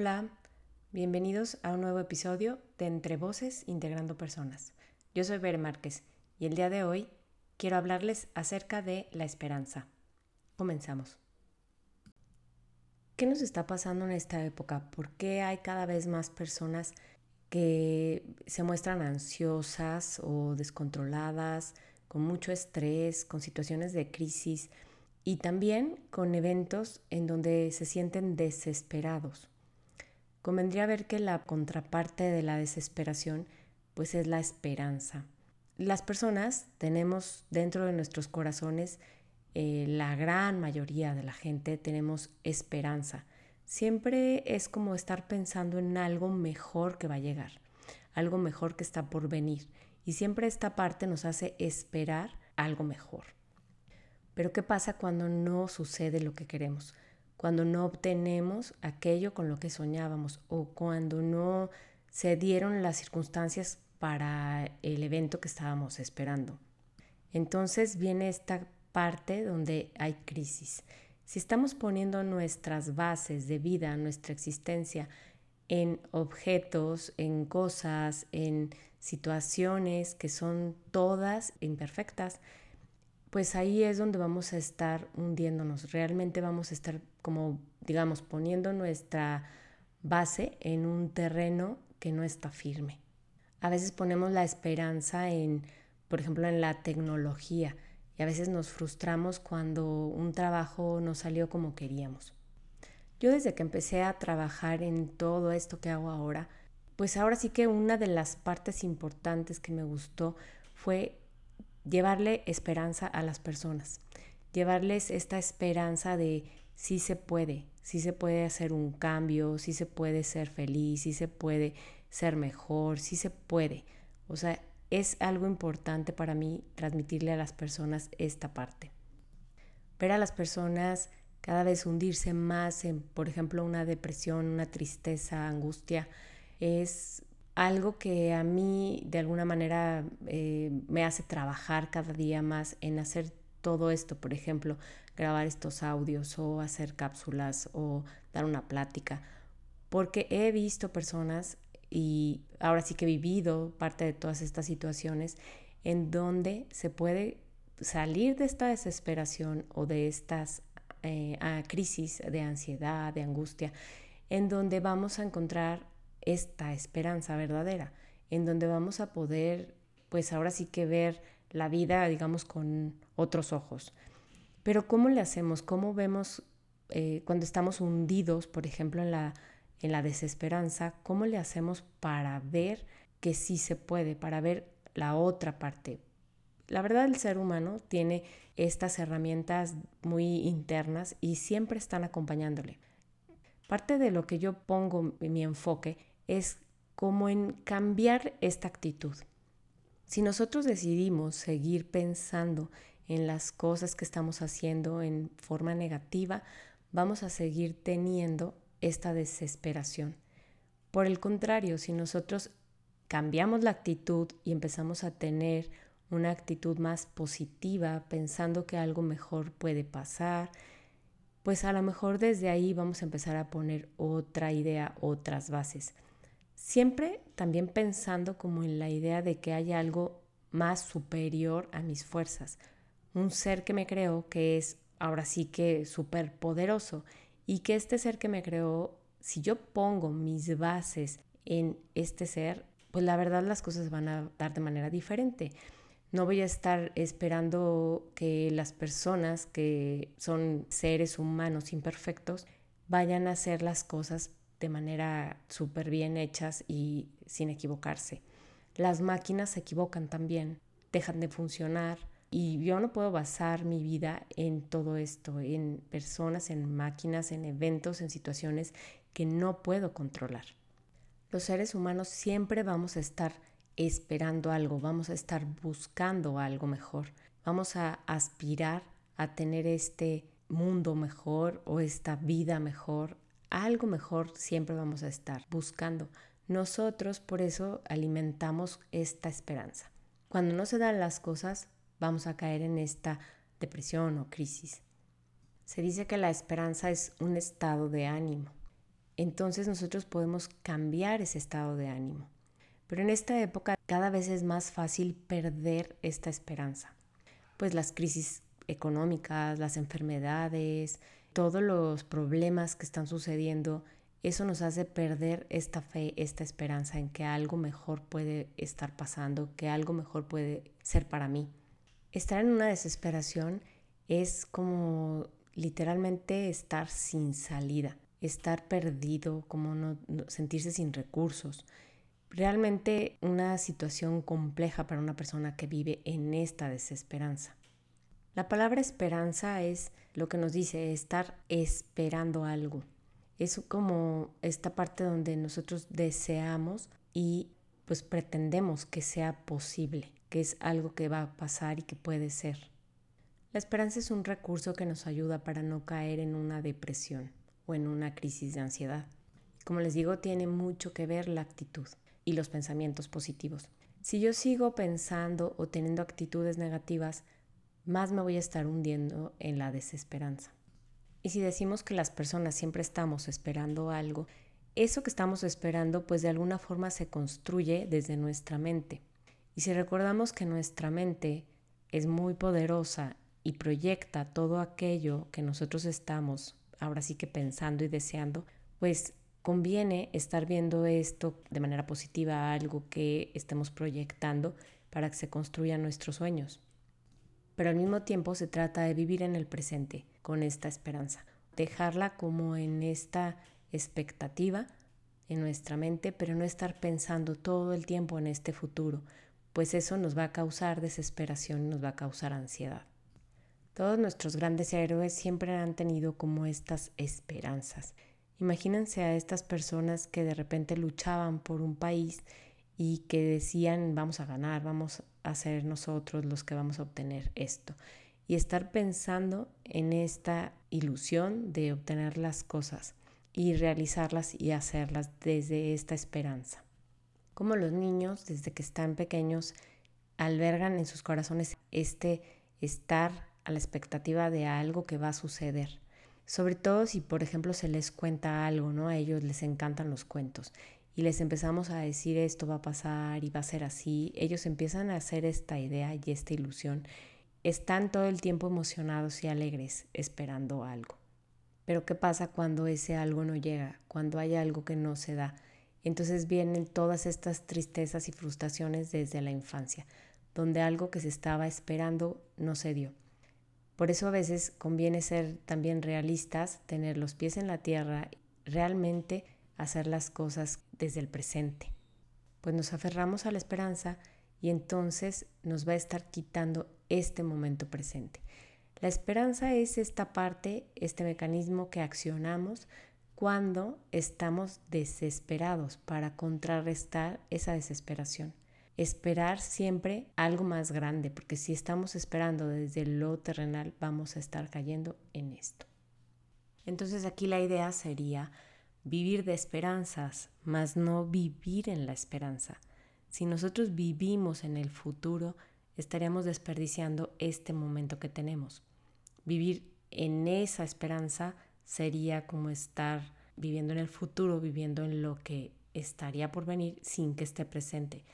Hola, bienvenidos a un nuevo episodio de Entre Voces Integrando Personas. Yo soy Bere Márquez y el día de hoy quiero hablarles acerca de la esperanza. Comenzamos. ¿Qué nos está pasando en esta época? ¿Por qué hay cada vez más personas que se muestran ansiosas o descontroladas, con mucho estrés, con situaciones de crisis y también con eventos en donde se sienten desesperados? Convendría ver que la contraparte de la desesperación pues es la esperanza. Las personas tenemos dentro de nuestros corazones, eh, la gran mayoría de la gente tenemos esperanza. Siempre es como estar pensando en algo mejor que va a llegar, algo mejor que está por venir. Y siempre esta parte nos hace esperar algo mejor. Pero ¿qué pasa cuando no sucede lo que queremos? Cuando no obtenemos aquello con lo que soñábamos o cuando no se dieron las circunstancias para el evento que estábamos esperando. Entonces viene esta parte donde hay crisis. Si estamos poniendo nuestras bases de vida, nuestra existencia en objetos, en cosas, en situaciones que son todas imperfectas, pues ahí es donde vamos a estar hundiéndonos. Realmente vamos a estar como, digamos, poniendo nuestra base en un terreno que no está firme. A veces ponemos la esperanza en, por ejemplo, en la tecnología y a veces nos frustramos cuando un trabajo no salió como queríamos. Yo desde que empecé a trabajar en todo esto que hago ahora, pues ahora sí que una de las partes importantes que me gustó fue llevarle esperanza a las personas, llevarles esta esperanza de sí se puede, sí se puede hacer un cambio, sí se puede ser feliz, sí se puede ser mejor, sí se puede. O sea, es algo importante para mí transmitirle a las personas esta parte. Ver a las personas cada vez hundirse más en, por ejemplo, una depresión, una tristeza, angustia, es algo que a mí de alguna manera eh, me hace trabajar cada día más en hacer todo esto, por ejemplo, grabar estos audios o hacer cápsulas o dar una plática, porque he visto personas y ahora sí que he vivido parte de todas estas situaciones en donde se puede salir de esta desesperación o de estas eh, crisis de ansiedad, de angustia, en donde vamos a encontrar esta esperanza verdadera, en donde vamos a poder, pues ahora sí que ver la vida, digamos, con otros ojos. Pero ¿cómo le hacemos? ¿Cómo vemos eh, cuando estamos hundidos, por ejemplo, en la en la desesperanza, ¿cómo le hacemos para ver que sí se puede, para ver la otra parte? La verdad, el ser humano tiene estas herramientas muy internas y siempre están acompañándole. Parte de lo que yo pongo mi enfoque es como en cambiar esta actitud. Si nosotros decidimos seguir pensando en las cosas que estamos haciendo en forma negativa, vamos a seguir teniendo esta desesperación. Por el contrario, si nosotros cambiamos la actitud y empezamos a tener una actitud más positiva, pensando que algo mejor puede pasar, pues a lo mejor desde ahí vamos a empezar a poner otra idea, otras bases. Siempre también pensando como en la idea de que hay algo más superior a mis fuerzas, un ser que me creo que es ahora sí que súper poderoso y que este ser que me creó, si yo pongo mis bases en este ser, pues la verdad las cosas van a dar de manera diferente. No voy a estar esperando que las personas que son seres humanos imperfectos vayan a hacer las cosas de manera súper bien hechas y sin equivocarse. Las máquinas se equivocan también, dejan de funcionar, y yo no puedo basar mi vida en todo esto, en personas, en máquinas, en eventos, en situaciones que no puedo controlar. Los seres humanos siempre vamos a estar esperando algo, vamos a estar buscando algo mejor, vamos a aspirar a tener este mundo mejor o esta vida mejor, algo mejor siempre vamos a estar buscando. Nosotros por eso alimentamos esta esperanza. Cuando no se dan las cosas, vamos a caer en esta depresión o crisis. Se dice que la esperanza es un estado de ánimo entonces nosotros podemos cambiar ese estado de ánimo. Pero en esta época cada vez es más fácil perder esta esperanza, pues las crisis económicas, las enfermedades, todos los problemas que están sucediendo, eso nos hace perder esta fe, esta esperanza en que algo mejor puede estar pasando, que algo mejor puede ser para mí. Estar en una desesperación es como literalmente estar sin salida, estar perdido, como no, sentirse sin recursos. Realmente una situación compleja para una persona que vive en esta desesperanza. La palabra esperanza es lo que nos dice estar esperando algo. Es como esta parte donde nosotros deseamos y pues pretendemos que sea posible, que es algo que va a pasar y que puede ser. La esperanza es un recurso que nos ayuda para no caer en una depresión o en una crisis de ansiedad. Como les digo, tiene mucho que ver la actitud y los pensamientos positivos. Si yo sigo pensando o teniendo actitudes negativas, más me voy a estar hundiendo en la desesperanza. Y si decimos que las personas siempre estamos esperando algo, eso que estamos esperando pues de alguna forma se construye desde nuestra mente. Y si recordamos que nuestra mente es muy poderosa y proyecta todo aquello que nosotros estamos ahora sí que pensando y deseando, pues conviene estar viendo esto de manera positiva, algo que estemos proyectando para que se construyan nuestros sueños pero al mismo tiempo se trata de vivir en el presente con esta esperanza, dejarla como en esta expectativa en nuestra mente, pero no estar pensando todo el tiempo en este futuro, pues eso nos va a causar desesperación nos va a causar ansiedad. Todos nuestros grandes héroes siempre han tenido como estas esperanzas. Imagínense a estas personas que de repente luchaban por un país y que decían vamos a ganar, vamos a ser nosotros los que vamos a obtener esto. Y estar pensando en esta ilusión de obtener las cosas y realizarlas y hacerlas desde esta esperanza. Como los niños, desde que están pequeños, albergan en sus corazones este estar a la expectativa de algo que va a suceder. Sobre todo si, por ejemplo, se les cuenta algo, ¿no? A ellos les encantan los cuentos y les empezamos a decir esto va a pasar y va a ser así, ellos empiezan a hacer esta idea y esta ilusión. Están todo el tiempo emocionados y alegres esperando algo. Pero ¿qué pasa cuando ese algo no llega? Cuando hay algo que no se da. Entonces vienen todas estas tristezas y frustraciones desde la infancia, donde algo que se estaba esperando no se dio. Por eso a veces conviene ser también realistas, tener los pies en la tierra, realmente hacer las cosas desde el presente. Pues nos aferramos a la esperanza y entonces nos va a estar quitando este momento presente. La esperanza es esta parte, este mecanismo que accionamos cuando estamos desesperados para contrarrestar esa desesperación. Esperar siempre algo más grande, porque si estamos esperando desde lo terrenal, vamos a estar cayendo en esto. Entonces aquí la idea sería vivir de esperanzas, mas no vivir en la esperanza. Si nosotros vivimos en el futuro, estaríamos desperdiciando este momento que tenemos. Vivir en esa esperanza sería como estar viviendo en el futuro, viviendo en lo que estaría por venir sin que esté presente.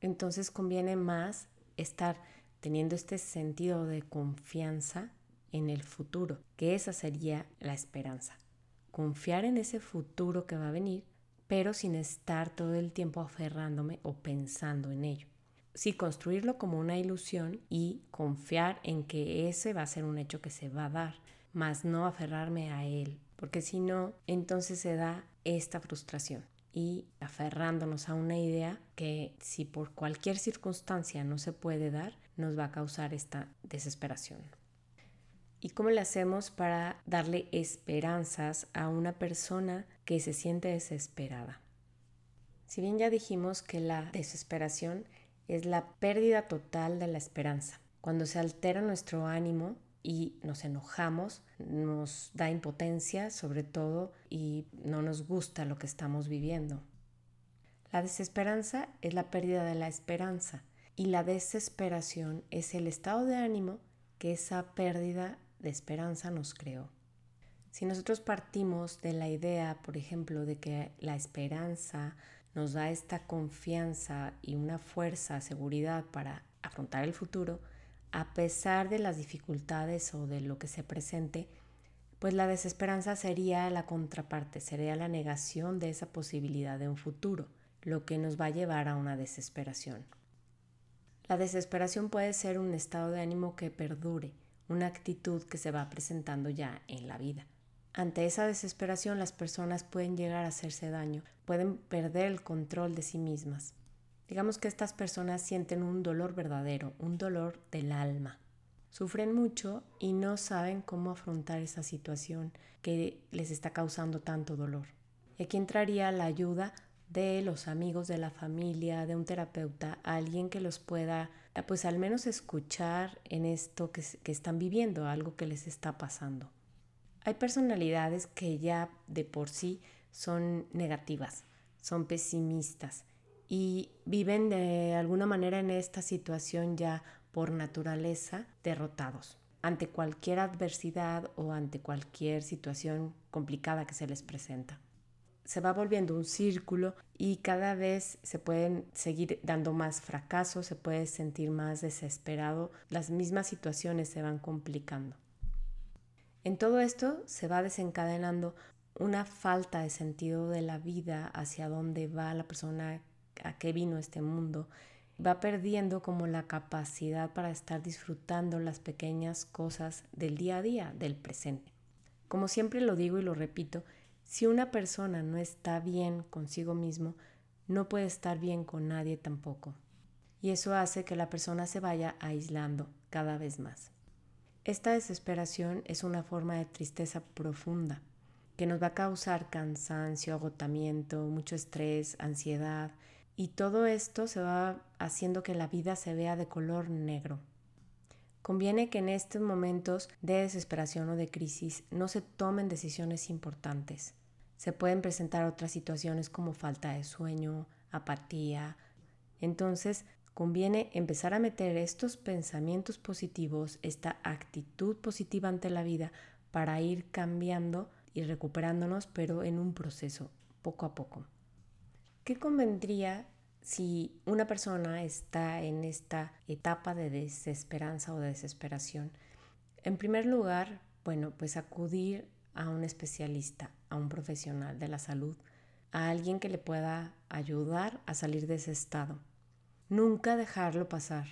Entonces conviene más estar teniendo este sentido de confianza en el futuro, que esa sería la esperanza confiar en ese futuro que va a venir, pero sin estar todo el tiempo aferrándome o pensando en ello. Sí, construirlo como una ilusión y confiar en que ese va a ser un hecho que se va a dar, más no aferrarme a él, porque si no, entonces se da esta frustración y aferrándonos a una idea que si por cualquier circunstancia no se puede dar, nos va a causar esta desesperación. ¿Y cómo le hacemos para darle esperanzas a una persona que se siente desesperada? Si bien ya dijimos que la desesperación es la pérdida total de la esperanza, cuando se altera nuestro ánimo y nos enojamos, nos da impotencia sobre todo y no nos gusta lo que estamos viviendo. La desesperanza es la pérdida de la esperanza y la desesperación es el estado de ánimo que esa pérdida de esperanza nos creó. Si nosotros partimos de la idea, por ejemplo, de que la esperanza nos da esta confianza y una fuerza, seguridad para afrontar el futuro, a pesar de las dificultades o de lo que se presente, pues la desesperanza sería la contraparte, sería la negación de esa posibilidad de un futuro, lo que nos va a llevar a una desesperación. La desesperación puede ser un estado de ánimo que perdure, una actitud que se va presentando ya en la vida. Ante esa desesperación las personas pueden llegar a hacerse daño, pueden perder el control de sí mismas. Digamos que estas personas sienten un dolor verdadero, un dolor del alma. Sufren mucho y no saben cómo afrontar esa situación que les está causando tanto dolor. Y aquí entraría la ayuda de los amigos, de la familia, de un terapeuta, alguien que los pueda, pues al menos escuchar en esto que, que están viviendo, algo que les está pasando. Hay personalidades que ya de por sí son negativas, son pesimistas y viven de alguna manera en esta situación ya por naturaleza derrotados ante cualquier adversidad o ante cualquier situación complicada que se les presenta. Se va volviendo un círculo y cada vez se pueden seguir dando más fracasos, se puede sentir más desesperado, las mismas situaciones se van complicando. En todo esto se va desencadenando una falta de sentido de la vida, hacia dónde va la persona, a qué vino este mundo. Va perdiendo como la capacidad para estar disfrutando las pequeñas cosas del día a día, del presente. Como siempre lo digo y lo repito, si una persona no está bien consigo mismo, no puede estar bien con nadie tampoco. Y eso hace que la persona se vaya aislando cada vez más. Esta desesperación es una forma de tristeza profunda que nos va a causar cansancio, agotamiento, mucho estrés, ansiedad y todo esto se va haciendo que la vida se vea de color negro. Conviene que en estos momentos de desesperación o de crisis no se tomen decisiones importantes. Se pueden presentar otras situaciones como falta de sueño, apatía. Entonces, conviene empezar a meter estos pensamientos positivos, esta actitud positiva ante la vida para ir cambiando y recuperándonos, pero en un proceso, poco a poco. ¿Qué convendría si una persona está en esta etapa de desesperanza o de desesperación? En primer lugar, bueno, pues acudir a un especialista, a un profesional de la salud, a alguien que le pueda ayudar a salir de ese estado nunca dejarlo pasar.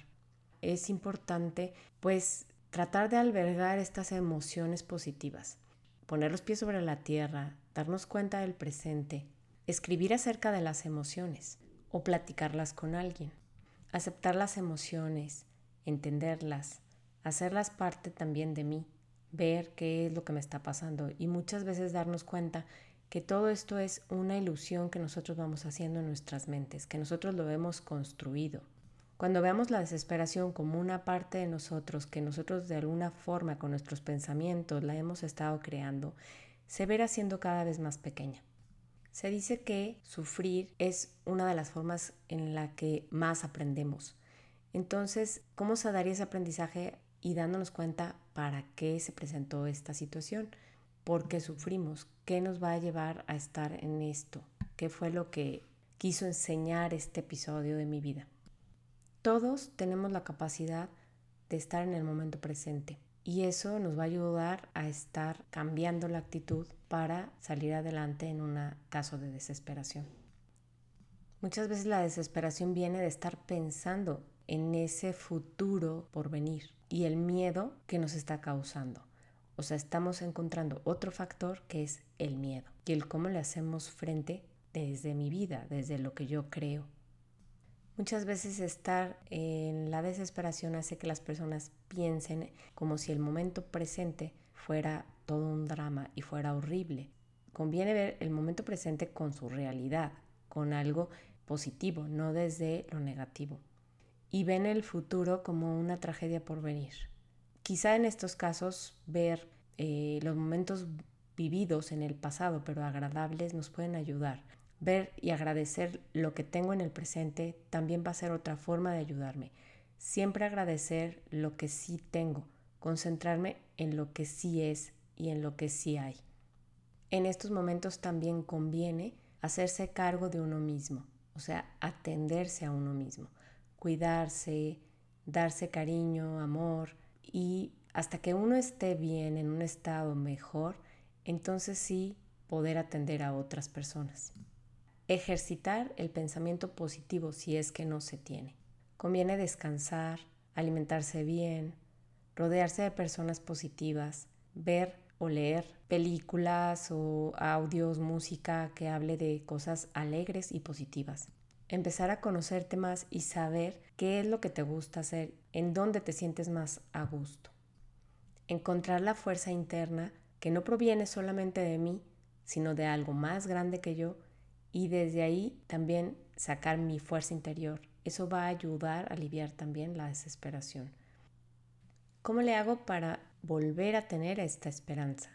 Es importante pues tratar de albergar estas emociones positivas, poner los pies sobre la tierra, darnos cuenta del presente, escribir acerca de las emociones o platicarlas con alguien, aceptar las emociones, entenderlas, hacerlas parte también de mí, ver qué es lo que me está pasando y muchas veces darnos cuenta que todo esto es una ilusión que nosotros vamos haciendo en nuestras mentes, que nosotros lo hemos construido. Cuando veamos la desesperación como una parte de nosotros, que nosotros de alguna forma con nuestros pensamientos la hemos estado creando, se verá siendo cada vez más pequeña. Se dice que sufrir es una de las formas en la que más aprendemos. Entonces, ¿cómo se daría ese aprendizaje y dándonos cuenta para qué se presentó esta situación? ¿Por qué sufrimos? ¿Qué nos va a llevar a estar en esto? ¿Qué fue lo que quiso enseñar este episodio de mi vida? Todos tenemos la capacidad de estar en el momento presente y eso nos va a ayudar a estar cambiando la actitud para salir adelante en un caso de desesperación. Muchas veces la desesperación viene de estar pensando en ese futuro por venir y el miedo que nos está causando. O sea, estamos encontrando otro factor que es el miedo y el cómo le hacemos frente desde mi vida, desde lo que yo creo. Muchas veces estar en la desesperación hace que las personas piensen como si el momento presente fuera todo un drama y fuera horrible. Conviene ver el momento presente con su realidad, con algo positivo, no desde lo negativo. Y ven el futuro como una tragedia por venir. Quizá en estos casos ver eh, los momentos vividos en el pasado, pero agradables, nos pueden ayudar. Ver y agradecer lo que tengo en el presente también va a ser otra forma de ayudarme. Siempre agradecer lo que sí tengo, concentrarme en lo que sí es y en lo que sí hay. En estos momentos también conviene hacerse cargo de uno mismo, o sea, atenderse a uno mismo, cuidarse, darse cariño, amor y hasta que uno esté bien, en un estado mejor, entonces sí poder atender a otras personas. Ejercitar el pensamiento positivo si es que no se tiene. Conviene descansar, alimentarse bien, rodearse de personas positivas, ver o leer películas o audios, música que hable de cosas alegres y positivas. Empezar a conocerte más y saber qué es lo que te gusta hacer, en dónde te sientes más a gusto. Encontrar la fuerza interna que no proviene solamente de mí, sino de algo más grande que yo y desde ahí también sacar mi fuerza interior. Eso va a ayudar a aliviar también la desesperación. ¿Cómo le hago para volver a tener esta esperanza?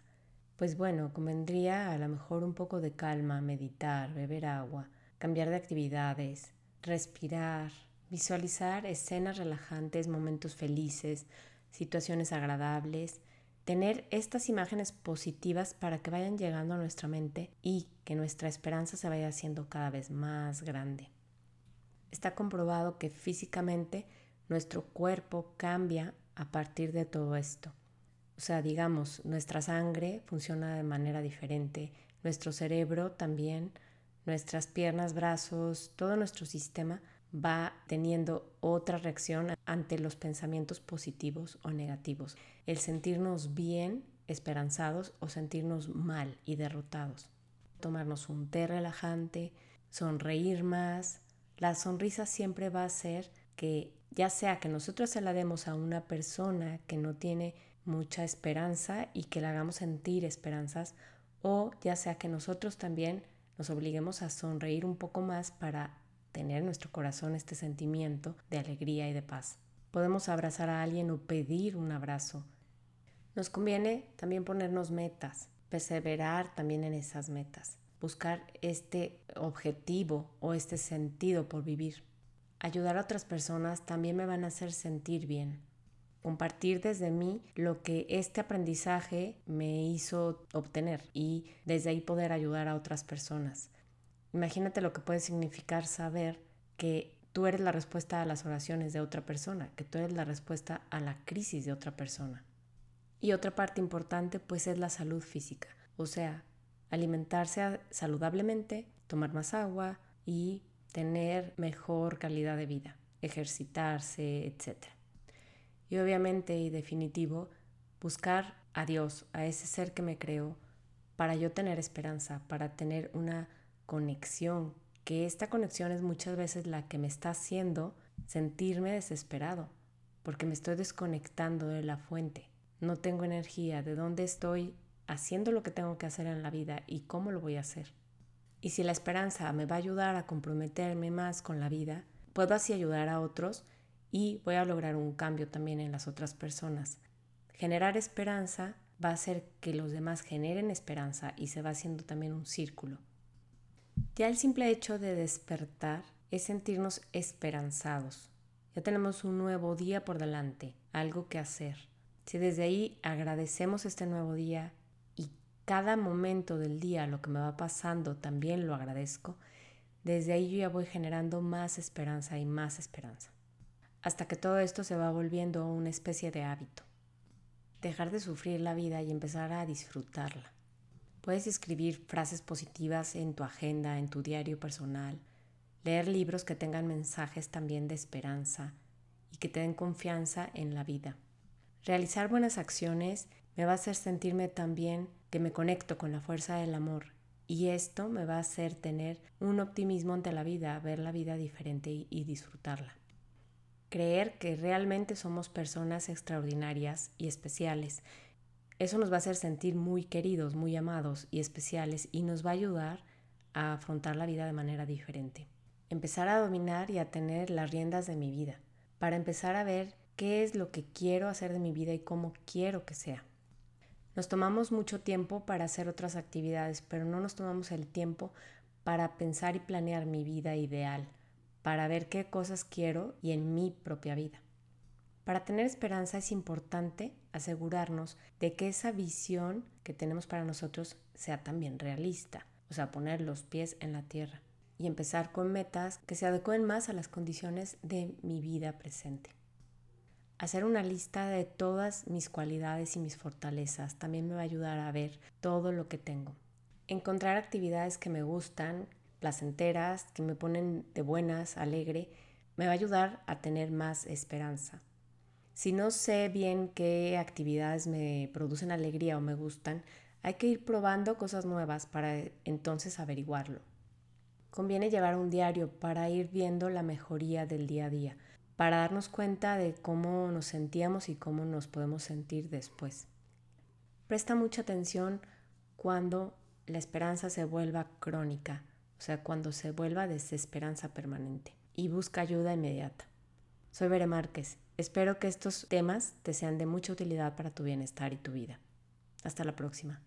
Pues bueno, convendría a lo mejor un poco de calma, meditar, beber agua, cambiar de actividades, respirar, visualizar escenas relajantes, momentos felices, situaciones agradables, tener estas imágenes positivas para que vayan llegando a nuestra mente y que nuestra esperanza se vaya haciendo cada vez más grande. Está comprobado que físicamente nuestro cuerpo cambia a partir de todo esto. O sea, digamos, nuestra sangre funciona de manera diferente, nuestro cerebro también, nuestras piernas, brazos, todo nuestro sistema va teniendo otra reacción ante los pensamientos positivos o negativos. El sentirnos bien, esperanzados o sentirnos mal y derrotados. Tomarnos un té relajante, sonreír más. La sonrisa siempre va a ser que ya sea que nosotros se la demos a una persona que no tiene mucha esperanza y que la hagamos sentir esperanzas, o ya sea que nosotros también nos obliguemos a sonreír un poco más para tener en nuestro corazón este sentimiento de alegría y de paz. Podemos abrazar a alguien o pedir un abrazo. Nos conviene también ponernos metas, perseverar también en esas metas, buscar este objetivo o este sentido por vivir. Ayudar a otras personas también me van a hacer sentir bien. Compartir desde mí lo que este aprendizaje me hizo obtener y desde ahí poder ayudar a otras personas. Imagínate lo que puede significar saber que tú eres la respuesta a las oraciones de otra persona, que tú eres la respuesta a la crisis de otra persona. Y otra parte importante pues es la salud física, o sea, alimentarse saludablemente, tomar más agua y tener mejor calidad de vida, ejercitarse, etc. Y obviamente y definitivo, buscar a Dios, a ese ser que me creó, para yo tener esperanza, para tener una conexión, que esta conexión es muchas veces la que me está haciendo sentirme desesperado, porque me estoy desconectando de la fuente. No tengo energía, de dónde estoy haciendo lo que tengo que hacer en la vida y cómo lo voy a hacer. Y si la esperanza me va a ayudar a comprometerme más con la vida, puedo así ayudar a otros y voy a lograr un cambio también en las otras personas. Generar esperanza va a hacer que los demás generen esperanza y se va haciendo también un círculo. Ya el simple hecho de despertar es sentirnos esperanzados. Ya tenemos un nuevo día por delante, algo que hacer. Si desde ahí agradecemos este nuevo día y cada momento del día lo que me va pasando también lo agradezco, desde ahí yo ya voy generando más esperanza y más esperanza. Hasta que todo esto se va volviendo una especie de hábito. Dejar de sufrir la vida y empezar a disfrutarla. Puedes escribir frases positivas en tu agenda, en tu diario personal, leer libros que tengan mensajes también de esperanza y que te den confianza en la vida. Realizar buenas acciones me va a hacer sentirme también que me conecto con la fuerza del amor y esto me va a hacer tener un optimismo ante la vida, ver la vida diferente y, y disfrutarla. Creer que realmente somos personas extraordinarias y especiales eso nos va a hacer sentir muy queridos, muy amados y especiales y nos va a ayudar a afrontar la vida de manera diferente. Empezar a dominar y a tener las riendas de mi vida, para empezar a ver qué es lo que quiero hacer de mi vida y cómo quiero que sea. Nos tomamos mucho tiempo para hacer otras actividades, pero no nos tomamos el tiempo para pensar y planear mi vida ideal, para ver qué cosas quiero y en mi propia vida. Para tener esperanza es importante asegurarnos de que esa visión que tenemos para nosotros sea también realista, o sea, poner los pies en la tierra y empezar con metas que se adecuen más a las condiciones de mi vida presente. Hacer una lista de todas mis cualidades y mis fortalezas también me va a ayudar a ver todo lo que tengo. Encontrar actividades que me gustan, placenteras, que me ponen de buenas, alegre, me va a ayudar a tener más esperanza. Si no sé bien qué actividades me producen alegría o me gustan, hay que ir probando cosas nuevas para entonces averiguarlo. Conviene llevar un diario para ir viendo la mejoría del día a día, para darnos cuenta de cómo nos sentíamos y cómo nos podemos sentir después. Presta mucha atención cuando la esperanza se vuelva crónica, o sea, cuando se vuelva desesperanza permanente, y busca ayuda inmediata. Soy Bere Márquez. Espero que estos temas te sean de mucha utilidad para tu bienestar y tu vida. Hasta la próxima.